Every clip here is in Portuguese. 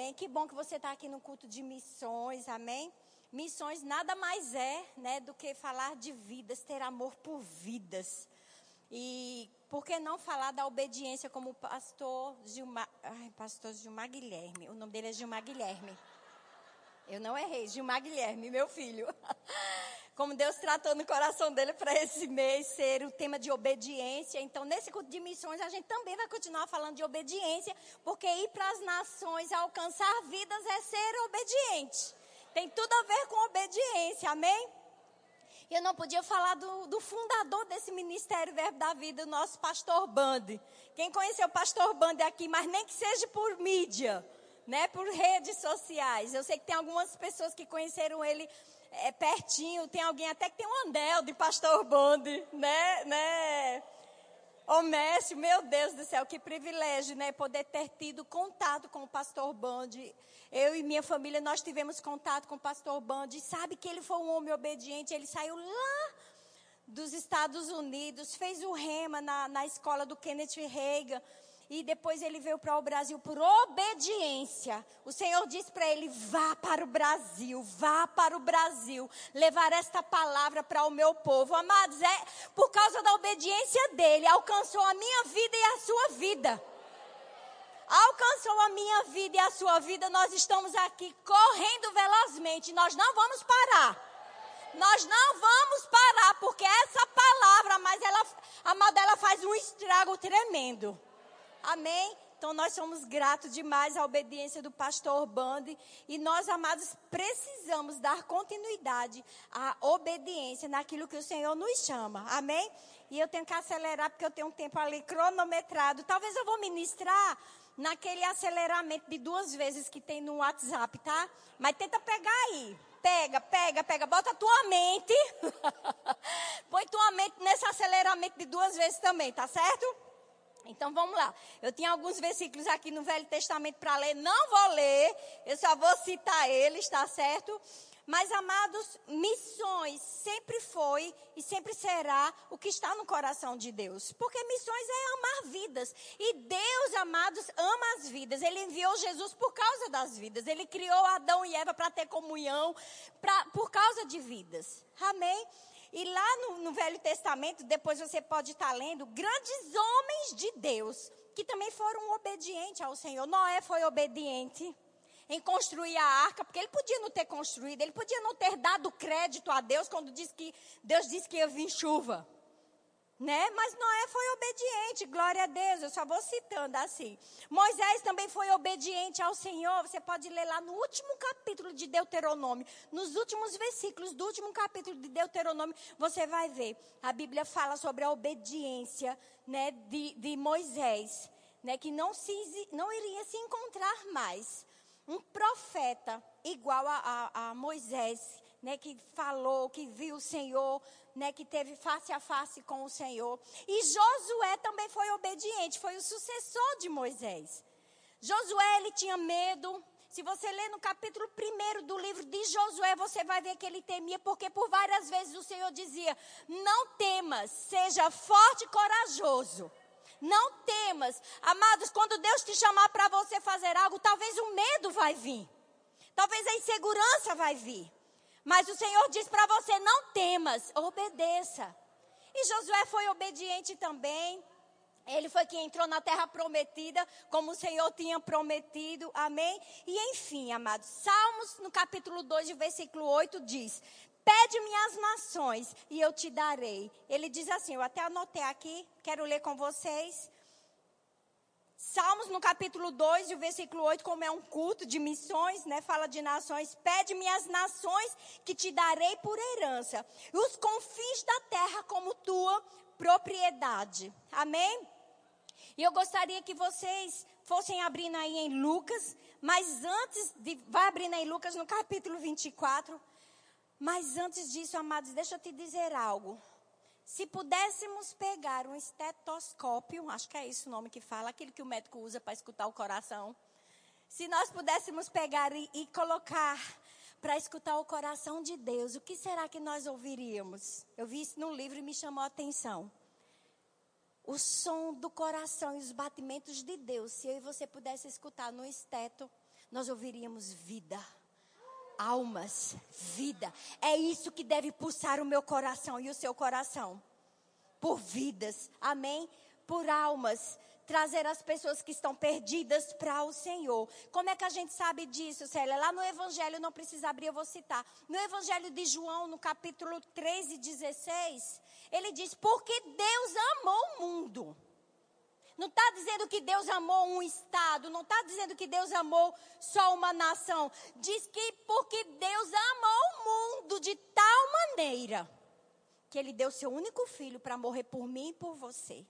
amém? Que bom que você está aqui no culto de missões, amém? Missões nada mais é, né, do que falar de vidas, ter amor por vidas. E por que não falar da obediência como o pastor Gilmar, ai, pastor Gilmar Guilherme, o nome dele é Gilmar Guilherme. Eu não errei, Gilmar Guilherme, meu filho. Como Deus tratou no coração dele para esse mês ser o tema de obediência. Então, nesse culto de missões, a gente também vai continuar falando de obediência, porque ir para as nações, alcançar vidas, é ser obediente. Tem tudo a ver com obediência, amém? Eu não podia falar do, do, fundador desse Ministério Verbo da Vida, o nosso pastor Bande. Quem conheceu o pastor Bande aqui, mas nem que seja por mídia, né, por redes sociais. Eu sei que tem algumas pessoas que conheceram ele é, pertinho, tem alguém até que tem um anel de pastor Bande, né, né? Ô Mestre, meu Deus do céu, que privilégio, né? Poder ter tido contato com o pastor Bande. Eu e minha família, nós tivemos contato com o pastor Band. E sabe que ele foi um homem obediente. Ele saiu lá dos Estados Unidos, fez o rema na, na escola do Kenneth Reagan. E depois ele veio para o Brasil por obediência. O Senhor disse para ele: vá para o Brasil, vá para o Brasil, levar esta palavra para o meu povo. Amados, é por causa da obediência dele, alcançou a minha vida e a sua vida alcançou a minha vida e a sua vida, nós estamos aqui correndo velozmente. Nós não vamos parar. Nós não vamos parar, porque essa palavra, mas ela, a Madela faz um estrago tremendo. Amém? Então nós somos gratos demais à obediência do pastor Bande e nós, amados, precisamos dar continuidade à obediência naquilo que o Senhor nos chama. Amém? E eu tenho que acelerar porque eu tenho um tempo ali cronometrado. Talvez eu vou ministrar naquele aceleramento de duas vezes que tem no WhatsApp, tá? Mas tenta pegar aí. Pega, pega, pega. Bota a tua mente. Põe tua mente nesse aceleramento de duas vezes também, tá certo? Então vamos lá. Eu tinha alguns versículos aqui no Velho Testamento para ler. Não vou ler, eu só vou citar eles, tá certo? Mas, amados, missões sempre foi e sempre será o que está no coração de Deus. Porque missões é amar vidas. E Deus, amados, ama as vidas. Ele enviou Jesus por causa das vidas. Ele criou Adão e Eva para ter comunhão, pra, por causa de vidas. Amém? E lá no, no Velho Testamento, depois você pode estar lendo, grandes homens de Deus, que também foram obedientes ao Senhor. Noé foi obediente em construir a arca, porque ele podia não ter construído, ele podia não ter dado crédito a Deus quando disse que Deus disse que ia vir chuva. Né? Mas Noé foi obediente, glória a Deus. Eu só vou citando assim. Moisés também foi obediente ao Senhor. Você pode ler lá no último capítulo de Deuteronômio, nos últimos versículos do último capítulo de Deuteronômio, você vai ver. A Bíblia fala sobre a obediência, né, de, de Moisés, né, que não se não iria se encontrar mais um profeta igual a, a, a Moisés, né, que falou, que viu o Senhor, né, que teve face a face com o Senhor. E Josué também foi obediente, foi o sucessor de Moisés. Josué, ele tinha medo. Se você ler no capítulo 1 do livro de Josué, você vai ver que ele temia, porque por várias vezes o Senhor dizia: Não temas, seja forte e corajoso. Não temas. Amados, quando Deus te chamar para você fazer algo, talvez o medo vai vir. Talvez a insegurança vai vir. Mas o Senhor diz para você: não temas, obedeça. E Josué foi obediente também. Ele foi quem entrou na terra prometida, como o Senhor tinha prometido. Amém? E enfim, amados, Salmos no capítulo 2, versículo 8 diz: Pede-me as nações e eu te darei. Ele diz assim, eu até anotei aqui, quero ler com vocês. Salmos no capítulo 2 e o versículo 8, como é um culto de missões, né? Fala de nações. Pede-me as nações que te darei por herança. E os confins da terra como tua propriedade. Amém? E eu gostaria que vocês fossem abrindo aí em Lucas, mas antes de. Vai abrindo aí Lucas no capítulo 24. Mas antes disso, amados, deixa eu te dizer algo. Se pudéssemos pegar um estetoscópio, acho que é isso o nome que fala, aquele que o médico usa para escutar o coração. Se nós pudéssemos pegar e, e colocar para escutar o coração de Deus, o que será que nós ouviríamos? Eu vi isso no livro e me chamou a atenção. O som do coração e os batimentos de Deus, se eu e você pudesse escutar no esteto, nós ouviríamos vida. Almas, vida. É isso que deve pulsar o meu coração e o seu coração. Por vidas, amém? Por almas trazer as pessoas que estão perdidas para o Senhor. Como é que a gente sabe disso, Célia? Lá no Evangelho, não precisa abrir, eu vou citar. No Evangelho de João, no capítulo 13, 16, ele diz: Porque Deus amou o mundo. Não está dizendo que Deus amou um estado, não está dizendo que Deus amou só uma nação. Diz que porque Deus amou o mundo de tal maneira que ele deu seu único filho para morrer por mim e por você.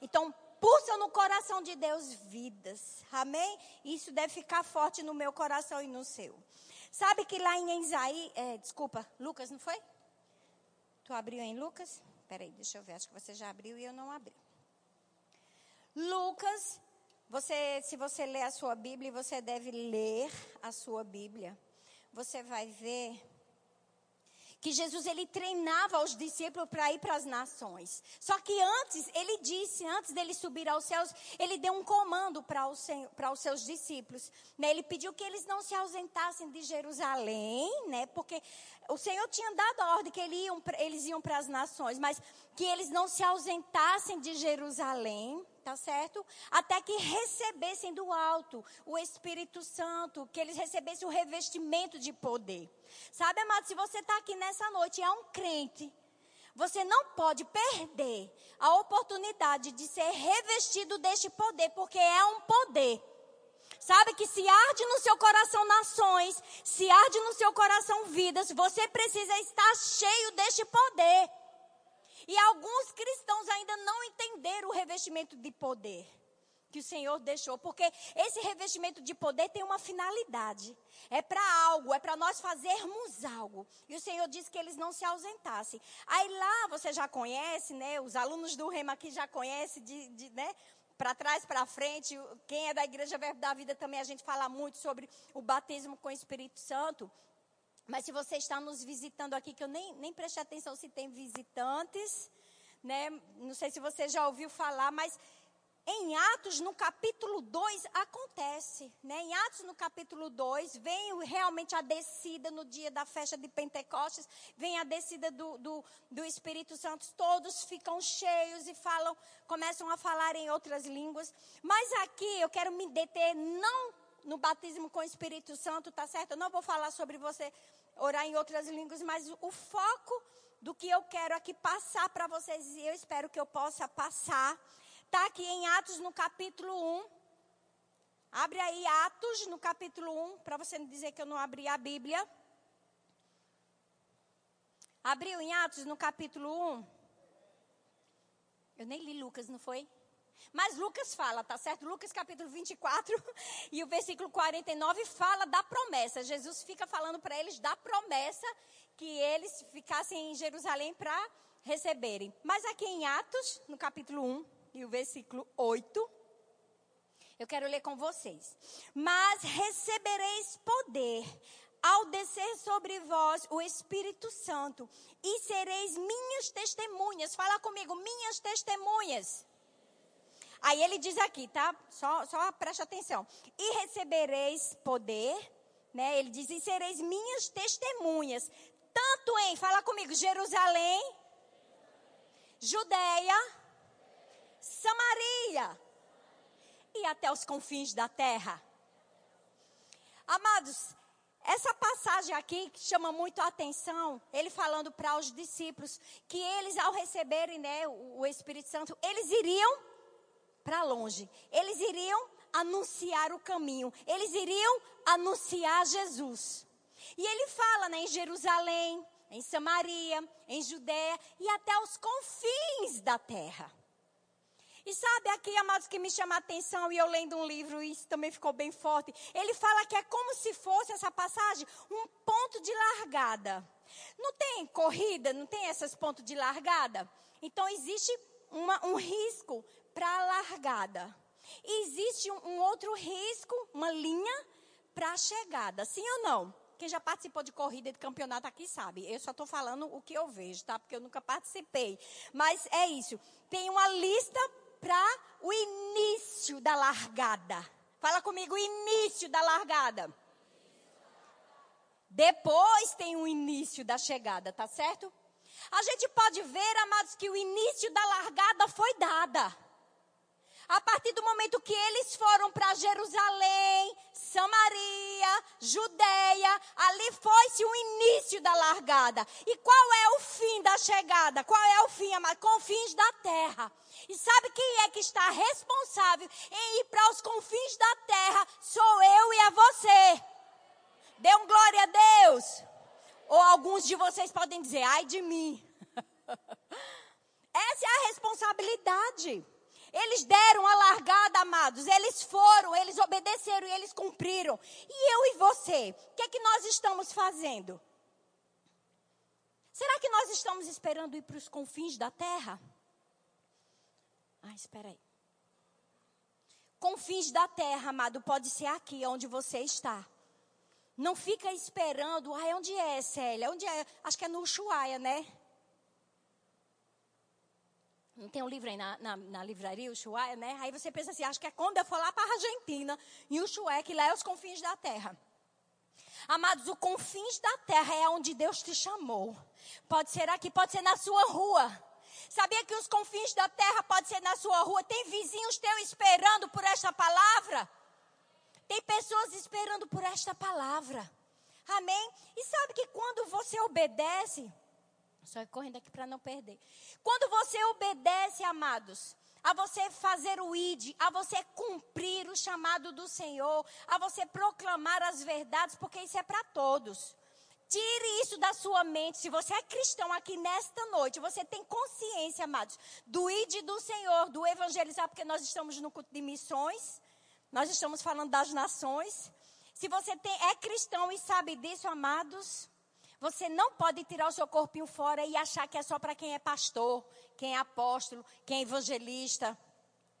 Então, pulsam no coração de Deus vidas. Amém? Isso deve ficar forte no meu coração e no seu. Sabe que lá em Isaí, é, desculpa, Lucas, não foi? Tu abriu em Lucas? Peraí, deixa eu ver, acho que você já abriu e eu não abri. Lucas, você, se você ler a sua Bíblia, você deve ler a sua Bíblia. Você vai ver que Jesus ele treinava os discípulos para ir para as nações. Só que antes, ele disse, antes dele subir aos céus, ele deu um comando para os, para os seus discípulos. Né? Ele pediu que eles não se ausentassem de Jerusalém, né? porque o Senhor tinha dado a ordem que eles iam, eles iam para as nações, mas que eles não se ausentassem de Jerusalém tá certo? Até que recebessem do alto o Espírito Santo, que eles recebessem o revestimento de poder. Sabe, amado, se você está aqui nessa noite e é um crente, você não pode perder a oportunidade de ser revestido deste poder, porque é um poder. Sabe que se arde no seu coração nações, se arde no seu coração vidas, você precisa estar cheio deste poder. E alguns cristãos ainda não entenderam o revestimento de poder que o Senhor deixou, porque esse revestimento de poder tem uma finalidade. É para algo, é para nós fazermos algo. E o Senhor disse que eles não se ausentassem. Aí lá você já conhece, né? Os alunos do Rema aqui já conhecem de, de né? Para trás, para frente, quem é da Igreja Verbo da Vida também a gente fala muito sobre o batismo com o Espírito Santo. Mas se você está nos visitando aqui, que eu nem, nem prestei atenção se tem visitantes, né? Não sei se você já ouviu falar, mas em Atos, no capítulo 2, acontece. Né? Em Atos, no capítulo 2, vem realmente a descida no dia da festa de Pentecostes, vem a descida do, do, do, Espírito Santo, todos ficam cheios e falam, começam a falar em outras línguas. Mas aqui eu quero me deter não no batismo com o Espírito Santo, tá certo? Eu não vou falar sobre você orar em outras línguas, mas o foco do que eu quero aqui passar para vocês, e eu espero que eu possa passar, está aqui em Atos no capítulo 1. Abre aí Atos no capítulo 1, para você não dizer que eu não abri a Bíblia. Abriu em Atos no capítulo 1. Eu nem li Lucas, não foi? Mas Lucas fala, tá certo? Lucas capítulo 24 e o versículo 49 fala da promessa. Jesus fica falando para eles da promessa que eles ficassem em Jerusalém para receberem. Mas aqui em Atos, no capítulo 1 e o versículo 8, eu quero ler com vocês. Mas recebereis poder ao descer sobre vós o Espírito Santo e sereis minhas testemunhas. Fala comigo, minhas testemunhas Aí ele diz aqui, tá? Só, só preste atenção. E recebereis poder, né? Ele diz, e sereis minhas testemunhas. Tanto em, fala comigo, Jerusalém, Judeia, Samaria e até os confins da terra. Amados, essa passagem aqui que chama muito a atenção, ele falando para os discípulos que eles ao receberem né, o Espírito Santo, eles iriam para longe. Eles iriam anunciar o caminho. Eles iriam anunciar Jesus. E ele fala né, em Jerusalém, em Samaria, em Judéia e até os confins da terra. E sabe aqui, amados, que me chama a atenção, e eu lendo um livro, isso também ficou bem forte. Ele fala que é como se fosse essa passagem um ponto de largada. Não tem corrida, não tem esses pontos de largada? Então existe uma, um risco para a largada. E existe um, um outro risco, uma linha para a chegada. Sim ou não? Quem já participou de corrida de campeonato aqui sabe. Eu só estou falando o que eu vejo, tá? Porque eu nunca participei. Mas é isso. Tem uma lista para o início da largada. Fala comigo, início da largada. Depois tem o início da chegada, tá certo? A gente pode ver, amados, que o início da largada foi dada. A partir do momento que eles foram para Jerusalém, Samaria, Judeia, ali foi-se o início da largada. E qual é o fim da chegada? Qual é o fim, amado? Confins da terra. E sabe quem é que está responsável em ir para os confins da terra? Sou eu e é você. Dê um glória a Deus. Ou alguns de vocês podem dizer, ai de mim. Essa é a responsabilidade. Eles deram a largada, amados. Eles foram, eles obedeceram e eles cumpriram. E eu e você, o que é que nós estamos fazendo? Será que nós estamos esperando ir para os confins da terra? Ah, espera aí. Confins da terra, amado, pode ser aqui onde você está. Não fica esperando. Ah, onde é, Célia? Onde é? Acho que é no Ushuaia, né? Não tem um livro aí na, na, na livraria, Ushuaia, né? Aí você pensa assim, acho que é quando eu for lá para a Argentina, em Ushuaia, que lá é os confins da terra. Amados, o confins da terra é onde Deus te chamou. Pode ser aqui, pode ser na sua rua. Sabia que os confins da terra pode ser na sua rua? Tem vizinhos teus esperando por esta palavra? Tem pessoas esperando por esta palavra. Amém? E sabe que quando você obedece, só correndo aqui para não perder. Quando você obedece, amados, a você fazer o id, a você cumprir o chamado do Senhor, a você proclamar as verdades, porque isso é para todos. Tire isso da sua mente. Se você é cristão aqui nesta noite, você tem consciência, amados, do id do Senhor, do evangelizar, porque nós estamos no culto de missões, nós estamos falando das nações. Se você tem, é cristão e sabe disso, amados, você não pode tirar o seu corpinho fora e achar que é só para quem é pastor, quem é apóstolo, quem é evangelista.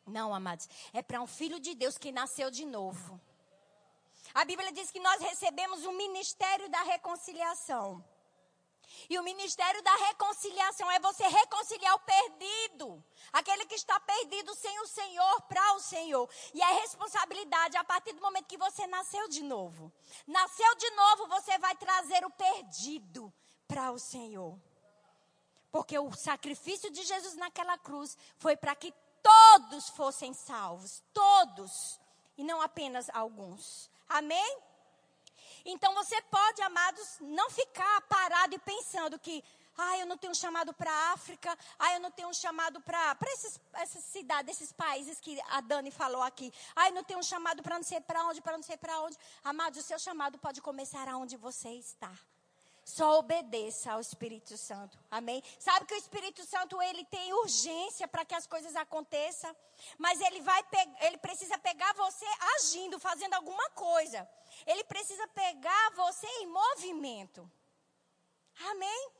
Não, amados. É para um filho de Deus que nasceu de novo. A Bíblia diz que nós recebemos o ministério da reconciliação. E o ministério da reconciliação é você reconciliar o perdido. Aquele que está perdido sem o Senhor para o Senhor. E é responsabilidade a partir do momento que você nasceu de novo. Nasceu de novo, você vai trazer o perdido para o Senhor. Porque o sacrifício de Jesus naquela cruz foi para que todos fossem salvos. Todos. E não apenas alguns. Amém? Então você pode, amados, não ficar parado e pensando que, ah, eu não tenho um chamado para a África, ah, eu não tenho um chamado para essas cidades, esses países que a Dani falou aqui, ah, eu não tenho um chamado para não sei para onde, para não sei para onde. Amados, o seu chamado pode começar aonde você está. Só obedeça ao Espírito Santo. Amém? Sabe que o Espírito Santo ele tem urgência para que as coisas aconteçam, mas ele vai ele precisa pegar você agindo, fazendo alguma coisa. Ele precisa pegar você em movimento. Amém?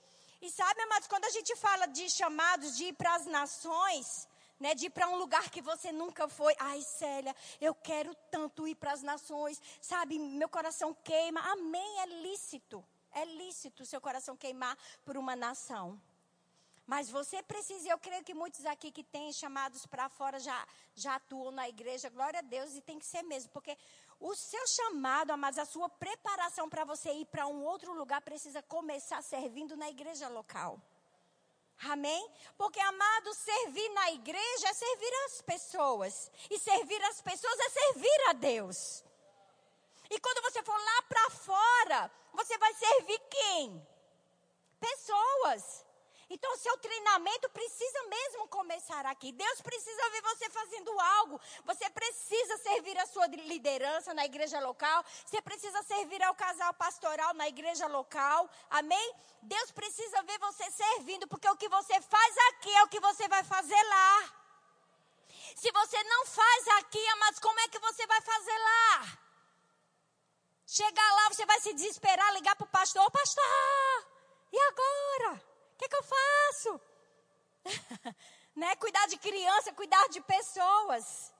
E sabe, amados, quando a gente fala de chamados de ir para as nações, né, de ir para um lugar que você nunca foi. Ai, Célia, eu quero tanto ir para as nações, sabe? Meu coração queima. Amém, é lícito. É lícito seu coração queimar por uma nação. Mas você precisa, eu creio que muitos aqui que têm chamados para fora já, já atuam na igreja, glória a Deus, e tem que ser mesmo, porque o seu chamado, mas a sua preparação para você ir para um outro lugar precisa começar servindo na igreja local. Amém? Porque, amado, servir na igreja é servir as pessoas. E servir as pessoas é servir a Deus. E quando você for lá para fora, você vai servir quem? Pessoas. Então, seu treinamento precisa mesmo começar aqui. Deus precisa ver você fazendo algo. Você precisa servir a sua liderança na igreja local. Você precisa servir ao casal pastoral na igreja local. Amém? Deus precisa ver você servindo, porque o que você faz aqui é o que você vai fazer lá. Se você não faz aqui, mas como é que você vai fazer lá? Chegar lá, você vai se desesperar, ligar para o pastor: Ô pastor, e agora? Que, que eu faço? né? Cuidar de criança, cuidar de pessoas.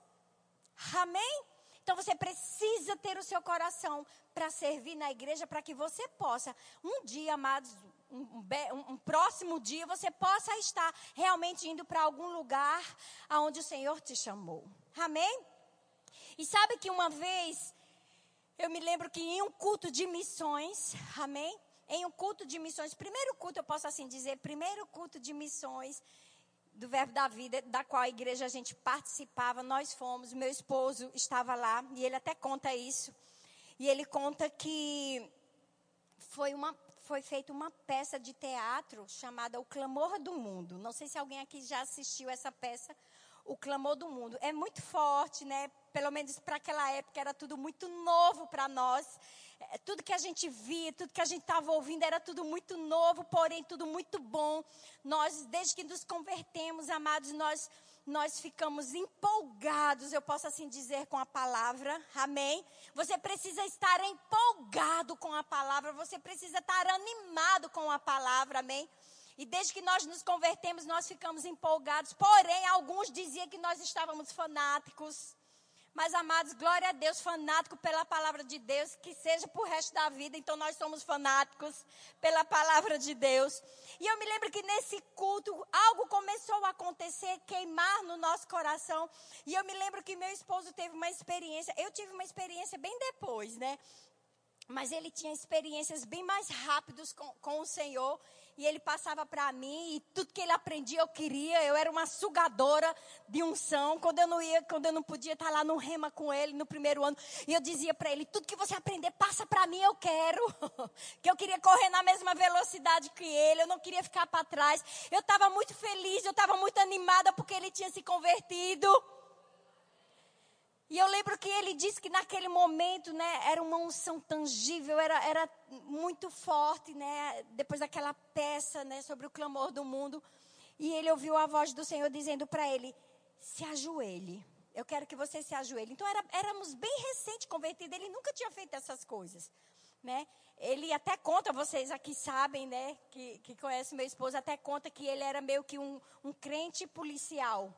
Amém? Então você precisa ter o seu coração para servir na igreja, para que você possa, um dia, amados, um, um, um, próximo dia, você possa estar realmente indo para algum lugar aonde o Senhor te chamou. Amém? E sabe que uma vez, eu me lembro que em um culto de missões, amém? Em um culto de missões, primeiro culto, eu posso assim dizer, primeiro culto de missões do Verbo da Vida, da qual a igreja a gente participava, nós fomos, meu esposo estava lá, e ele até conta isso. E ele conta que foi uma foi feita uma peça de teatro chamada O Clamor do Mundo. Não sei se alguém aqui já assistiu essa peça, O Clamor do Mundo. É muito forte, né? Pelo menos para aquela época era tudo muito novo para nós. É, tudo que a gente via, tudo que a gente estava ouvindo era tudo muito novo, porém tudo muito bom. Nós, desde que nos convertemos, amados, nós nós ficamos empolgados, eu posso assim dizer, com a palavra, amém? Você precisa estar empolgado com a palavra, você precisa estar animado com a palavra, amém? E desde que nós nos convertemos, nós ficamos empolgados. Porém, alguns diziam que nós estávamos fanáticos. Mas, amados, glória a Deus, fanático pela palavra de Deus, que seja por resto da vida. Então, nós somos fanáticos pela palavra de Deus. E eu me lembro que nesse culto, algo começou a acontecer, queimar no nosso coração. E eu me lembro que meu esposo teve uma experiência. Eu tive uma experiência bem depois, né? Mas ele tinha experiências bem mais rápidas com, com o Senhor e ele passava para mim e tudo que ele aprendia eu queria. Eu era uma sugadora de unção. Quando eu não ia, quando eu não podia estar lá no rema com ele no primeiro ano, e eu dizia para ele: tudo que você aprender passa para mim, eu quero. que eu queria correr na mesma velocidade que ele. Eu não queria ficar para trás. Eu estava muito feliz, eu estava muito animada porque ele tinha se convertido. E eu lembro que ele disse que naquele momento, né, era uma unção tangível, era, era muito forte, né, depois daquela peça, né, sobre o clamor do mundo. E ele ouviu a voz do Senhor dizendo para ele: se ajoelhe. Eu quero que você se ajoelhe. Então era, éramos bem recente convertidos, ele nunca tinha feito essas coisas, né? Ele até conta, vocês aqui sabem, né, que, que conhecem meu esposo, até conta que ele era meio que um, um crente policial,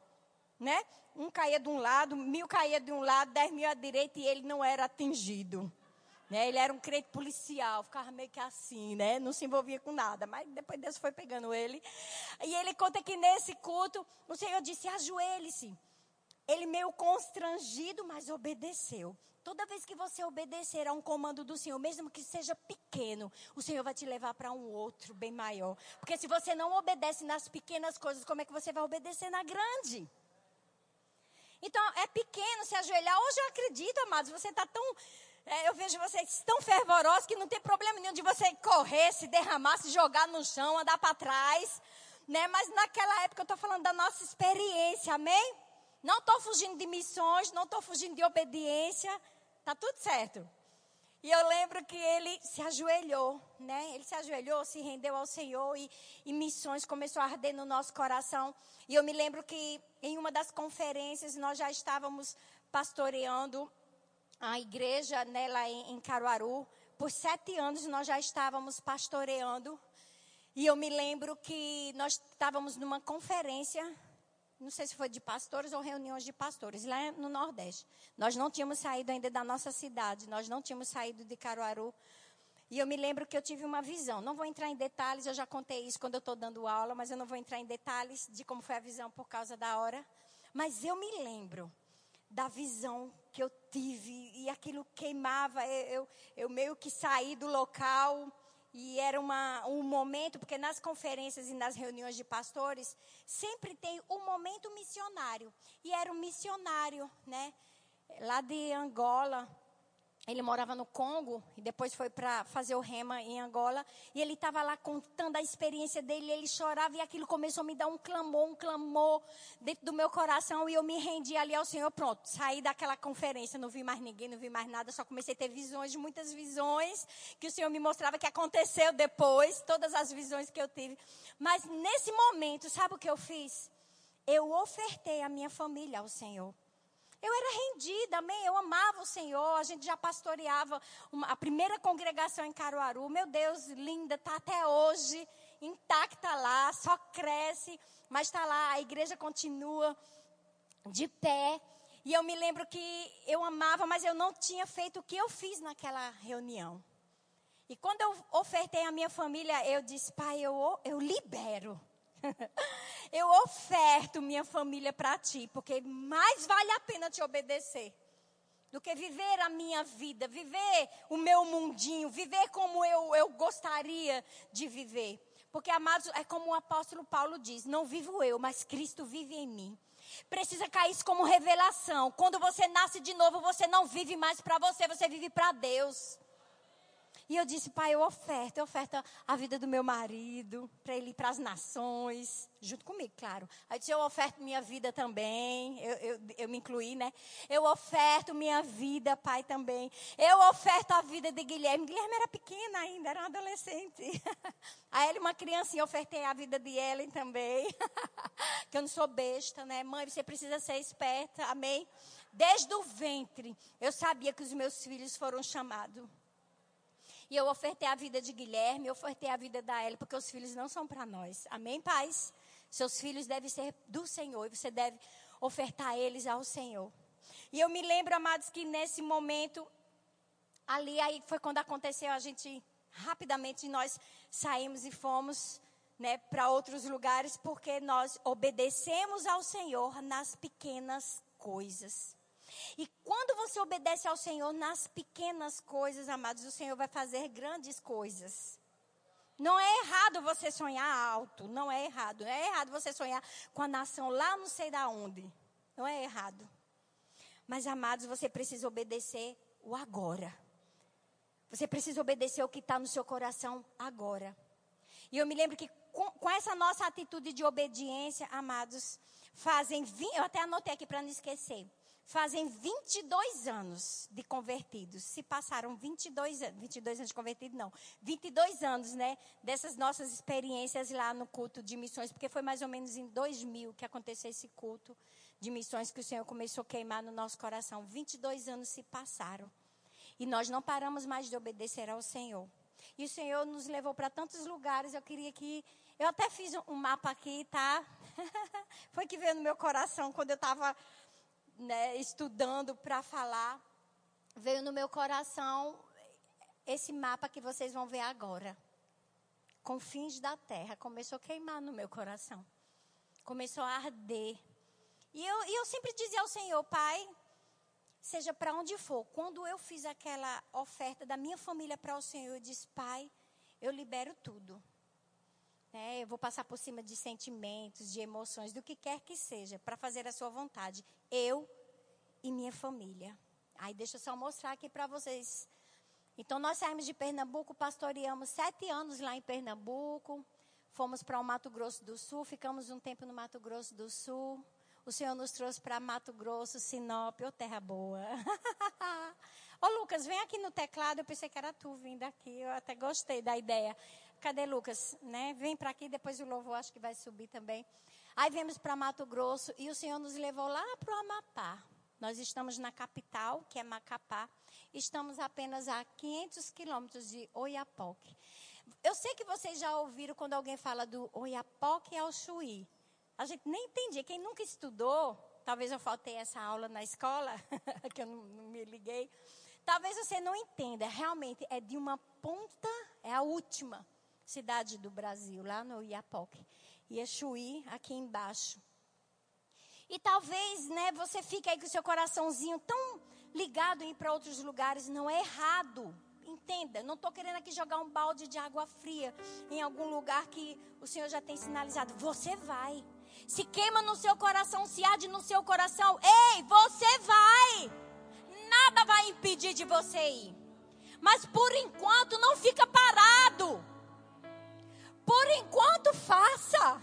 né? Um caía de um lado, mil caía de um lado, dez mil à direita e ele não era atingido. Né? Ele era um crente policial, ficava meio que assim, né? Não se envolvia com nada, mas depois Deus foi pegando ele. E ele conta que nesse culto, o Senhor disse: ajoelhe-se. Ele meio constrangido, mas obedeceu. Toda vez que você obedecer a um comando do Senhor, mesmo que seja pequeno, o Senhor vai te levar para um outro bem maior. Porque se você não obedece nas pequenas coisas, como é que você vai obedecer na grande? Então, é pequeno se ajoelhar. Hoje eu acredito, amados, você está tão. É, eu vejo vocês tão fervorosos que não tem problema nenhum de você correr, se derramar, se jogar no chão, andar para trás. Né? Mas naquela época eu estou falando da nossa experiência, amém? Não estou fugindo de missões, não estou fugindo de obediência. Está tudo certo. E eu lembro que ele se ajoelhou, né? Ele se ajoelhou, se rendeu ao Senhor e, e missões começou a arder no nosso coração. E eu me lembro que em uma das conferências nós já estávamos pastoreando a igreja né, lá em, em Caruaru. Por sete anos nós já estávamos pastoreando. E eu me lembro que nós estávamos numa conferência não sei se foi de pastores ou reuniões de pastores, lá no Nordeste. Nós não tínhamos saído ainda da nossa cidade, nós não tínhamos saído de Caruaru. E eu me lembro que eu tive uma visão. Não vou entrar em detalhes, eu já contei isso quando eu estou dando aula, mas eu não vou entrar em detalhes de como foi a visão por causa da hora. Mas eu me lembro da visão que eu tive e aquilo queimava. Eu, eu, eu meio que saí do local e era uma, um momento, porque nas conferências e nas reuniões de pastores, sempre tem um momento missionário. E era um missionário, né? Lá de Angola, ele morava no Congo e depois foi para fazer o rema em Angola. E ele estava lá contando a experiência dele. Ele chorava e aquilo começou a me dar um clamor, um clamor dentro do meu coração. E eu me rendi ali ao Senhor. Pronto, saí daquela conferência. Não vi mais ninguém, não vi mais nada. Só comecei a ter visões, muitas visões que o Senhor me mostrava que aconteceu depois. Todas as visões que eu tive. Mas nesse momento, sabe o que eu fiz? Eu ofertei a minha família ao Senhor. Eu era rendida, amém. Eu amava o Senhor. A gente já pastoreava uma, a primeira congregação em Caruaru. Meu Deus, linda, está até hoje intacta lá, só cresce, mas está lá. A igreja continua de pé. E eu me lembro que eu amava, mas eu não tinha feito o que eu fiz naquela reunião. E quando eu ofertei a minha família, eu disse, pai, eu, eu libero. eu oferto minha família para ti, porque mais vale a pena te obedecer. do que viver a minha vida, viver o meu mundinho, viver como eu, eu gostaria de viver. Porque, amados, é como o apóstolo Paulo diz: não vivo eu, mas Cristo vive em mim. Precisa cair isso como revelação. Quando você nasce de novo, você não vive mais para você, você vive para Deus. E eu disse, pai, eu oferto, eu oferto a vida do meu marido, para ele ir para as nações, junto comigo, claro. Aí eu disse, eu oferto minha vida também, eu, eu, eu me incluí, né? Eu oferto minha vida, pai, também. Eu oferto a vida de Guilherme. Guilherme era pequena ainda, era um adolescente. A ele, uma criancinha, eu ofertei a vida de Ellen também. que eu não sou besta, né? Mãe, você precisa ser esperta, amém? Desde o ventre, eu sabia que os meus filhos foram chamados. E eu ofertei a vida de Guilherme, eu ofertei a vida da Ela, porque os filhos não são para nós. Amém, pais? Seus filhos devem ser do Senhor e você deve ofertar eles ao Senhor. E eu me lembro, amados, que nesse momento, ali aí foi quando aconteceu, a gente rapidamente nós saímos e fomos né, para outros lugares, porque nós obedecemos ao Senhor nas pequenas coisas. E quando você obedece ao Senhor nas pequenas coisas, amados, o Senhor vai fazer grandes coisas. Não é errado você sonhar alto, não é errado. Não é errado você sonhar com a nação lá não sei da onde. Não é errado. Mas, amados, você precisa obedecer o agora. Você precisa obedecer o que está no seu coração agora. E eu me lembro que com, com essa nossa atitude de obediência, amados, fazem. Eu até anotei aqui para não esquecer fazem 22 anos de convertidos. Se passaram 22 anos, 22 anos de convertido, não, 22 anos, né, dessas nossas experiências lá no culto de missões, porque foi mais ou menos em 2000 que aconteceu esse culto de missões que o Senhor começou a queimar no nosso coração. 22 anos se passaram. E nós não paramos mais de obedecer ao Senhor. E o Senhor nos levou para tantos lugares. Eu queria que. Eu até fiz um mapa aqui, tá? Foi que veio no meu coração quando eu estava né, estudando para falar, veio no meu coração esse mapa que vocês vão ver agora. Confins da terra. Começou a queimar no meu coração. Começou a arder. E eu, e eu sempre dizia ao Senhor, Pai, seja para onde for, quando eu fiz aquela oferta da minha família para o Senhor, eu disse, Pai, eu libero tudo. É, eu vou passar por cima de sentimentos, de emoções, do que quer que seja, para fazer a sua vontade. Eu e minha família. Aí deixa eu só mostrar aqui para vocês. Então nós saímos de Pernambuco, pastoreamos sete anos lá em Pernambuco. Fomos para o Mato Grosso do Sul, ficamos um tempo no Mato Grosso do Sul. O Senhor nos trouxe para Mato Grosso, Sinop, ô terra boa. Ô Lucas, vem aqui no teclado, eu pensei que era tu vindo aqui, eu até gostei da ideia. Cadê Lucas? Né? Vem para aqui, depois o louvor acho que vai subir também. Aí viemos para Mato Grosso e o Senhor nos levou lá para o Amapá. Nós estamos na capital, que é Macapá. Estamos apenas a 500 quilômetros de Oiapoque. Eu sei que vocês já ouviram quando alguém fala do Oiapoque ao Chuí. A gente nem entendia. Quem nunca estudou, talvez eu faltei essa aula na escola, que eu não, não me liguei. Talvez você não entenda. Realmente é de uma ponta, é a última cidade do Brasil, lá no Iapoque. Exuí, aqui embaixo. E talvez, né, você fique aí com o seu coraçãozinho tão ligado em ir para outros lugares. Não é errado. Entenda, não estou querendo aqui jogar um balde de água fria em algum lugar que o Senhor já tem sinalizado. Você vai. Se queima no seu coração, se arde no seu coração. Ei, você vai. Nada vai impedir de você ir. Mas por enquanto, não fica parado. Por enquanto, faça.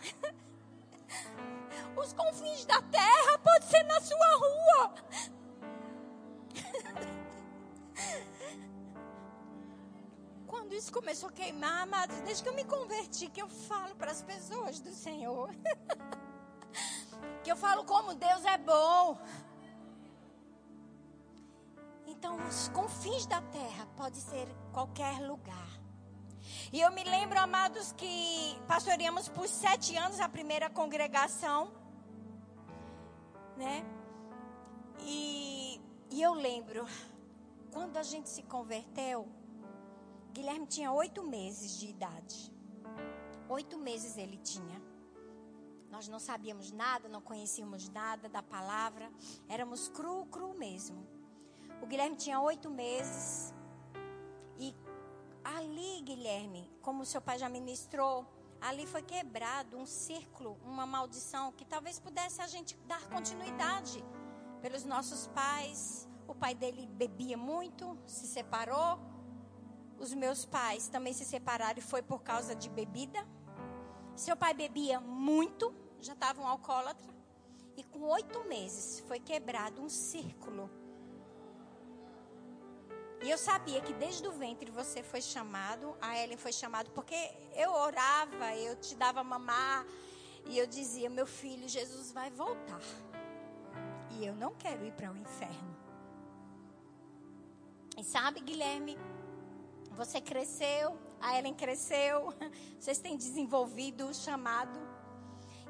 Os confins da terra pode ser na sua rua. Quando isso começou a queimar, amados, desde que eu me converti, que eu falo para as pessoas do Senhor. que eu falo como Deus é bom. Então, os confins da terra pode ser qualquer lugar. E eu me lembro, amados, que pastoreamos por sete anos a primeira congregação, né? E, e eu lembro, quando a gente se converteu, Guilherme tinha oito meses de idade. Oito meses ele tinha. Nós não sabíamos nada, não conhecíamos nada da palavra. Éramos cru, cru mesmo. O Guilherme tinha oito meses. E ali, Guilherme, como o seu pai já ministrou, ali foi quebrado um círculo, uma maldição que talvez pudesse a gente dar continuidade pelos nossos pais. O pai dele bebia muito, se separou. Os meus pais também se separaram e foi por causa de bebida. Seu pai bebia muito, já estava um alcoólatra. E com oito meses foi quebrado um círculo. E eu sabia que desde o ventre você foi chamado, a Ellen foi chamada, porque eu orava, eu te dava mamar, e eu dizia: Meu filho, Jesus vai voltar. E eu não quero ir para o inferno. E sabe, Guilherme, você cresceu, a Ellen cresceu, vocês têm desenvolvido o chamado.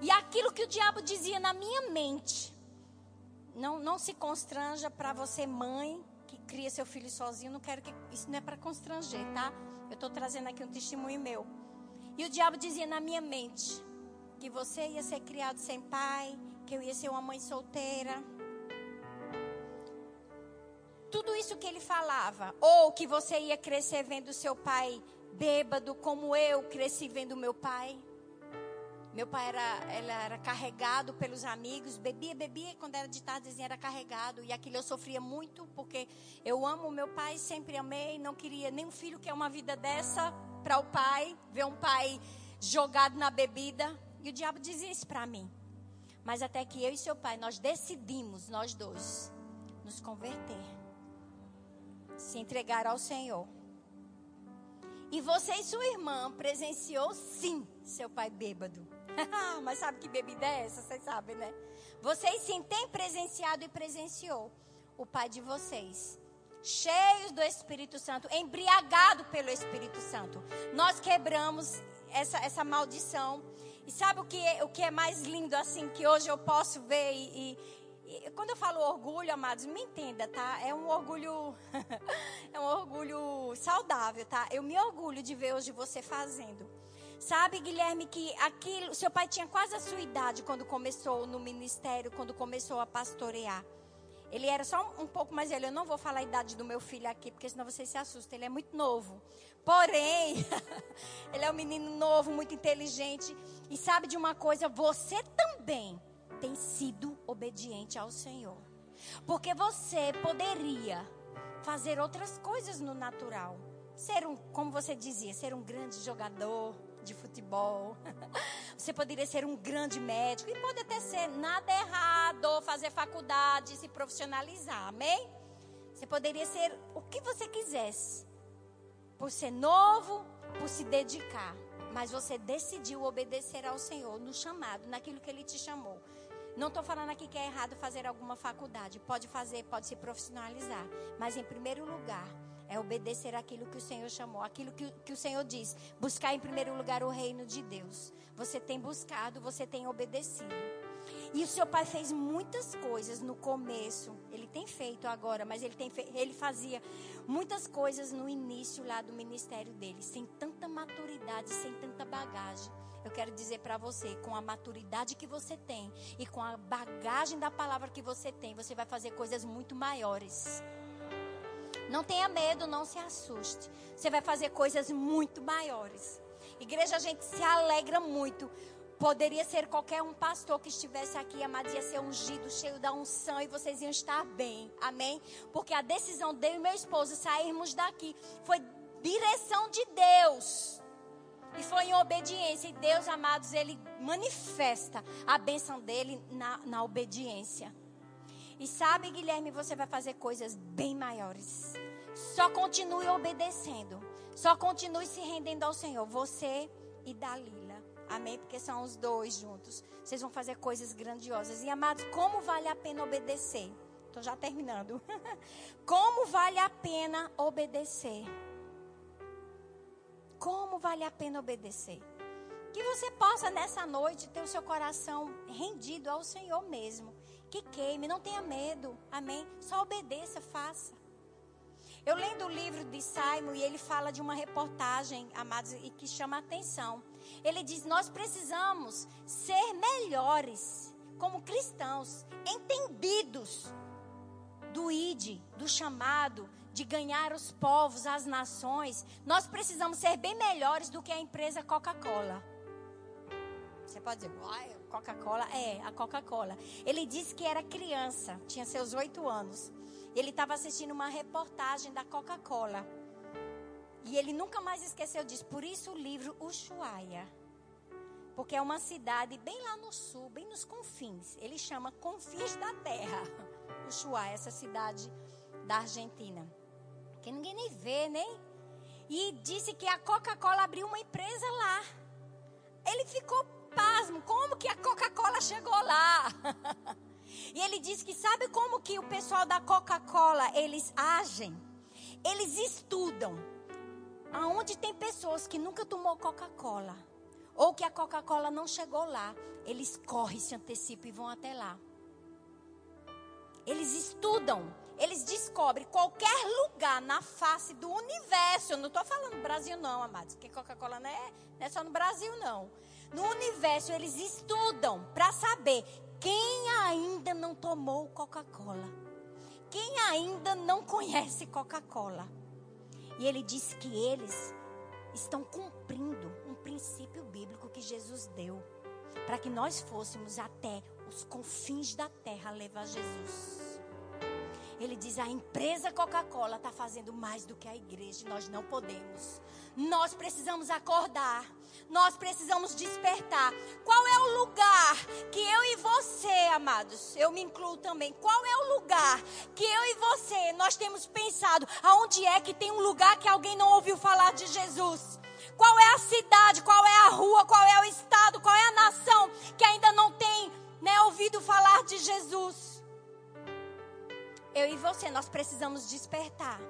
E aquilo que o diabo dizia na minha mente, não, não se constranja para você, mãe, cria seu filho sozinho. Não quero que. Isso não é para constranger, tá? Eu estou trazendo aqui um testemunho meu. E o diabo dizia na minha mente que você ia ser criado sem pai, que eu ia ser uma mãe solteira, tudo isso que ele falava, ou que você ia crescer vendo seu pai bêbado, como eu cresci vendo meu pai. Meu pai era, ele era carregado pelos amigos, bebia, bebia, quando era de tardezinha era carregado. E aquilo eu sofria muito, porque eu amo meu pai, sempre amei, não queria nem um filho que é uma vida dessa para o pai, ver um pai jogado na bebida. E o diabo dizia isso para mim. Mas até que eu e seu pai, nós decidimos, nós dois, nos converter se entregar ao Senhor. E você e sua irmã presenciou sim seu pai bêbado. Mas sabe que bebida é essa? Vocês sabem, né? Vocês sim têm presenciado e presenciou o pai de vocês. Cheios do Espírito Santo, embriagado pelo Espírito Santo. Nós quebramos essa, essa maldição. E sabe o que, é, o que é mais lindo assim que hoje eu posso ver e, quando eu falo orgulho, amados, me entenda, tá? É um orgulho, é um orgulho saudável, tá? Eu me orgulho de ver hoje você fazendo. Sabe, Guilherme, que aquilo, seu pai tinha quase a sua idade quando começou no ministério, quando começou a pastorear. Ele era só um, pouco mais velho. Eu não vou falar a idade do meu filho aqui, porque senão você se assusta. Ele é muito novo. Porém, ele é um menino novo, muito inteligente. E sabe de uma coisa? Você também tem sido obediente ao Senhor. Porque você poderia fazer outras coisas no natural. Ser um, como você dizia, ser um grande jogador de futebol. Você poderia ser um grande médico e pode até ser nada errado, fazer faculdade, se profissionalizar. Amém? Você poderia ser o que você quisesse. Por ser novo, por se dedicar. Mas você decidiu obedecer ao Senhor no chamado, naquilo que ele te chamou. Não estou falando aqui que é errado fazer alguma faculdade. Pode fazer, pode se profissionalizar. Mas em primeiro lugar, é obedecer aquilo que o Senhor chamou, aquilo que, que o Senhor diz. Buscar em primeiro lugar o reino de Deus. Você tem buscado, você tem obedecido. E o seu pai fez muitas coisas no começo. Ele tem feito agora, mas ele, tem ele fazia muitas coisas no início lá do ministério dele, sem tanta maturidade, sem tanta bagagem. Eu quero dizer para você, com a maturidade que você tem e com a bagagem da palavra que você tem, você vai fazer coisas muito maiores. Não tenha medo, não se assuste. Você vai fazer coisas muito maiores. Igreja, a gente se alegra muito. Poderia ser qualquer um pastor que estivesse aqui, amados, ia ser ungido, cheio da unção e vocês iam estar bem. Amém? Porque a decisão de eu e meu esposo sairmos daqui foi direção de Deus. E foi em obediência. E Deus, amados, Ele manifesta a bênção dele na, na obediência. E sabe, Guilherme, você vai fazer coisas bem maiores. Só continue obedecendo. Só continue se rendendo ao Senhor. Você e Dalila. Amém? Porque são os dois juntos. Vocês vão fazer coisas grandiosas. E amados, como vale a pena obedecer? Estou já terminando. como vale a pena obedecer? como vale a pena obedecer. Que você possa nessa noite ter o seu coração rendido ao Senhor mesmo. Que queime, não tenha medo. Amém? Só obedeça, faça. Eu lendo o livro de Simon e ele fala de uma reportagem, amados, e que chama a atenção. Ele diz: Nós precisamos ser melhores como cristãos, entendidos do ID, do chamado de ganhar os povos, as nações, nós precisamos ser bem melhores do que a empresa Coca-Cola. Você pode dizer, Coca-Cola? É, a Coca-Cola. Ele disse que era criança, tinha seus oito anos. Ele estava assistindo uma reportagem da Coca-Cola. E ele nunca mais esqueceu disso. Por isso o livro Ushuaia. Porque é uma cidade bem lá no sul, bem nos confins. Ele chama Confins da Terra. Ushuaia, essa cidade da Argentina. Que ninguém nem vê, nem. E disse que a Coca-Cola abriu uma empresa lá. Ele ficou pasmo. Como que a Coca-Cola chegou lá? e ele disse que sabe como que o pessoal da Coca-Cola eles agem? Eles estudam. Aonde tem pessoas que nunca tomou Coca-Cola ou que a Coca-Cola não chegou lá, eles correm, se antecipam e vão até lá. Eles estudam, eles descobrem qualquer lugar na face do universo. Eu não estou falando Brasil, não, amados, porque Coca-Cola não é, não é só no Brasil, não. No universo, eles estudam para saber quem ainda não tomou Coca-Cola. Quem ainda não conhece Coca-Cola. E ele diz que eles estão cumprindo um princípio bíblico que Jesus deu para que nós fôssemos até os confins da terra levar Jesus. Ele diz: a empresa Coca-Cola está fazendo mais do que a igreja nós não podemos. Nós precisamos acordar. Nós precisamos despertar. Qual é o lugar que eu e você, amados, eu me incluo também. Qual é o lugar que eu e você nós temos pensado? Aonde é que tem um lugar que alguém não ouviu falar de Jesus? Qual é a cidade? Qual é a rua? Qual é o estado? Qual é a nação que ainda não tem né, ouvido falar de Jesus? Eu e você, nós precisamos despertar.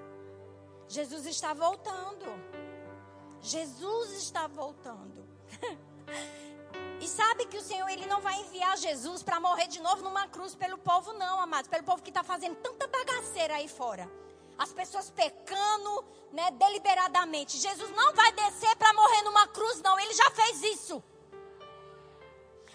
Jesus está voltando. Jesus está voltando. e sabe que o Senhor ele não vai enviar Jesus para morrer de novo numa cruz pelo povo, não, amados. Pelo povo que está fazendo tanta bagaceira aí fora. As pessoas pecando, né, deliberadamente. Jesus não vai descer para morrer numa cruz, não. Ele já fez isso.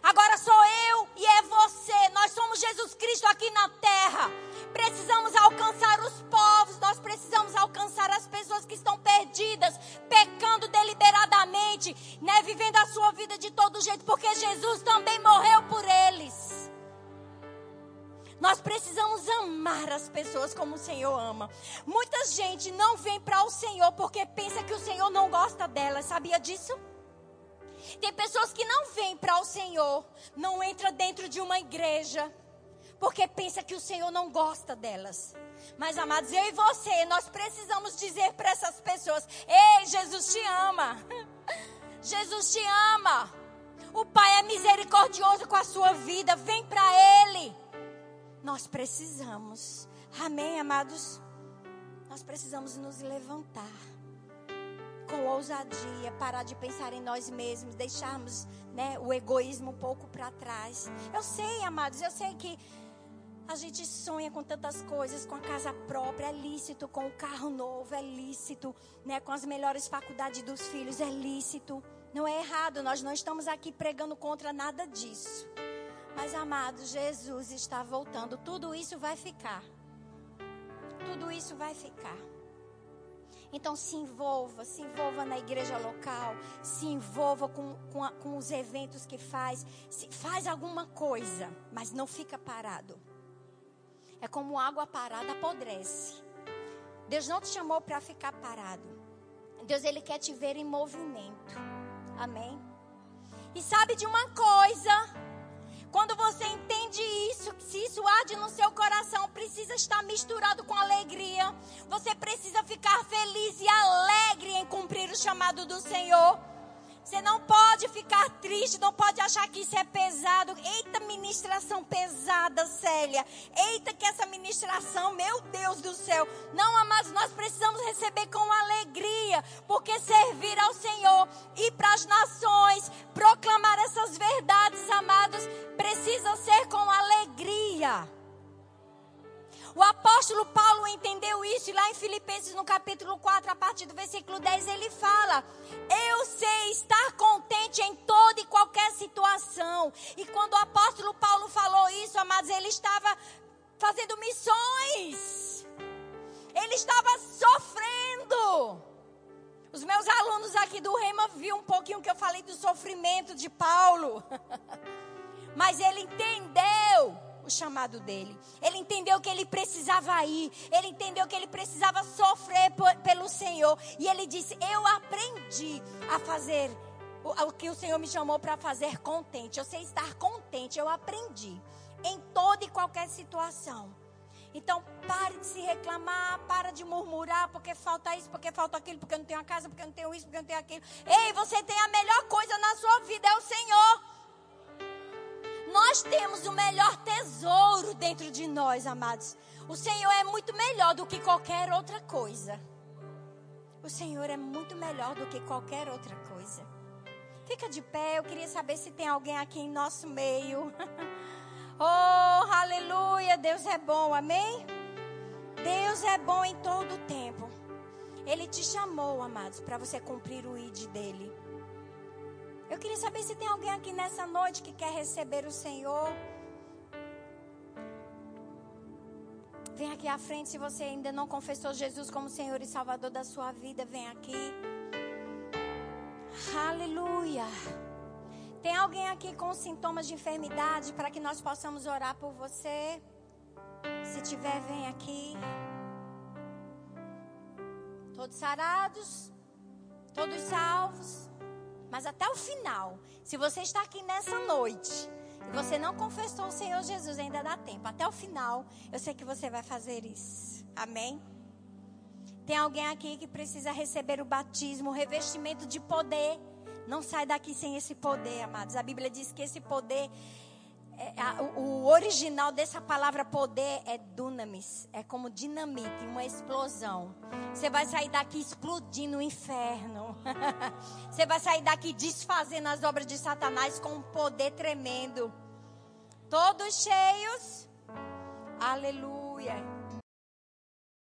Agora sou eu e é você. Nós somos Jesus Cristo aqui na terra. Precisamos alcançar os povos, nós precisamos alcançar as pessoas que estão perdidas, pecando deliberadamente, né, vivendo a sua vida de todo jeito, porque Jesus também morreu por eles. Nós precisamos amar as pessoas como o Senhor ama. Muita gente não vem para o Senhor porque pensa que o Senhor não gosta delas. Sabia disso? Tem pessoas que não vêm para o Senhor, não entra dentro de uma igreja, porque pensa que o Senhor não gosta delas. Mas amados, eu e você, nós precisamos dizer para essas pessoas: "Ei, Jesus te ama. Jesus te ama. O Pai é misericordioso com a sua vida, vem para ele." Nós precisamos. Amém, amados. Nós precisamos nos levantar com ousadia, parar de pensar em nós mesmos, deixarmos né, o egoísmo um pouco para trás. Eu sei, amados, eu sei que a gente sonha com tantas coisas, com a casa própria, é lícito, com o carro novo, é lícito, né, com as melhores faculdades dos filhos, é lícito. Não é errado, nós não estamos aqui pregando contra nada disso. Mas, amados, Jesus está voltando, tudo isso vai ficar. Tudo isso vai ficar. Então se envolva, se envolva na igreja local, se envolva com, com, a, com os eventos que faz, se, faz alguma coisa, mas não fica parado. É como água parada apodrece. Deus não te chamou para ficar parado. Deus ele quer te ver em movimento. Amém. E sabe de uma coisa? Quando você entende isso, se isso arde no seu coração, precisa estar misturado com alegria. Você precisa ficar feliz e alegre em cumprir o chamado do Senhor. Você não pode ficar triste, não pode achar que isso é pesado. Eita, ministração pesada, Célia. Eita, que essa ministração, meu Deus do céu. Não, amados, nós precisamos receber com alegria, porque servir ao Senhor, ir para as nações, proclamar essas verdades, amados, precisa ser com alegria. O apóstolo Paulo entendeu isso e lá em Filipenses no capítulo 4, a partir do versículo 10, ele fala: Eu sei estar contente em toda e qualquer situação. E quando o apóstolo Paulo falou isso, amados, ele estava fazendo missões. Ele estava sofrendo. Os meus alunos aqui do Rema viram um pouquinho que eu falei do sofrimento de Paulo. Mas ele entendeu o chamado dele. Ele entendeu que ele precisava ir. Ele entendeu que ele precisava sofrer por, pelo Senhor. E ele disse: Eu aprendi a fazer o, o que o Senhor me chamou para fazer contente. Eu sei estar contente. Eu aprendi em toda e qualquer situação. Então, pare de se reclamar, para de murmurar, porque falta isso, porque falta aquilo, porque eu não tenho a casa, porque eu não tenho isso, porque eu não tenho aquilo. Ei, você tem a melhor coisa na sua vida, é o Senhor. Nós temos o melhor tesouro dentro de nós, amados. O Senhor é muito melhor do que qualquer outra coisa. O Senhor é muito melhor do que qualquer outra coisa. Fica de pé, eu queria saber se tem alguém aqui em nosso meio. Oh, aleluia, Deus é bom, amém? Deus é bom em todo o tempo. Ele te chamou, amados, para você cumprir o ID dele. Eu queria saber se tem alguém aqui nessa noite que quer receber o Senhor. Vem aqui à frente se você ainda não confessou Jesus como Senhor e Salvador da sua vida. Vem aqui. Aleluia. Tem alguém aqui com sintomas de enfermidade para que nós possamos orar por você? Se tiver, vem aqui. Todos sarados? Todos salvos? Mas até o final, se você está aqui nessa noite e você não confessou o Senhor Jesus, ainda dá tempo. Até o final, eu sei que você vai fazer isso. Amém? Tem alguém aqui que precisa receber o batismo, o revestimento de poder não sai daqui sem esse poder, amados. A Bíblia diz que esse poder, a, o, o original dessa palavra poder é dunamis. É como dinamite, uma explosão. Você vai sair daqui explodindo o inferno. Você vai sair daqui desfazendo as obras de Satanás com um poder tremendo. Todos cheios. Aleluia.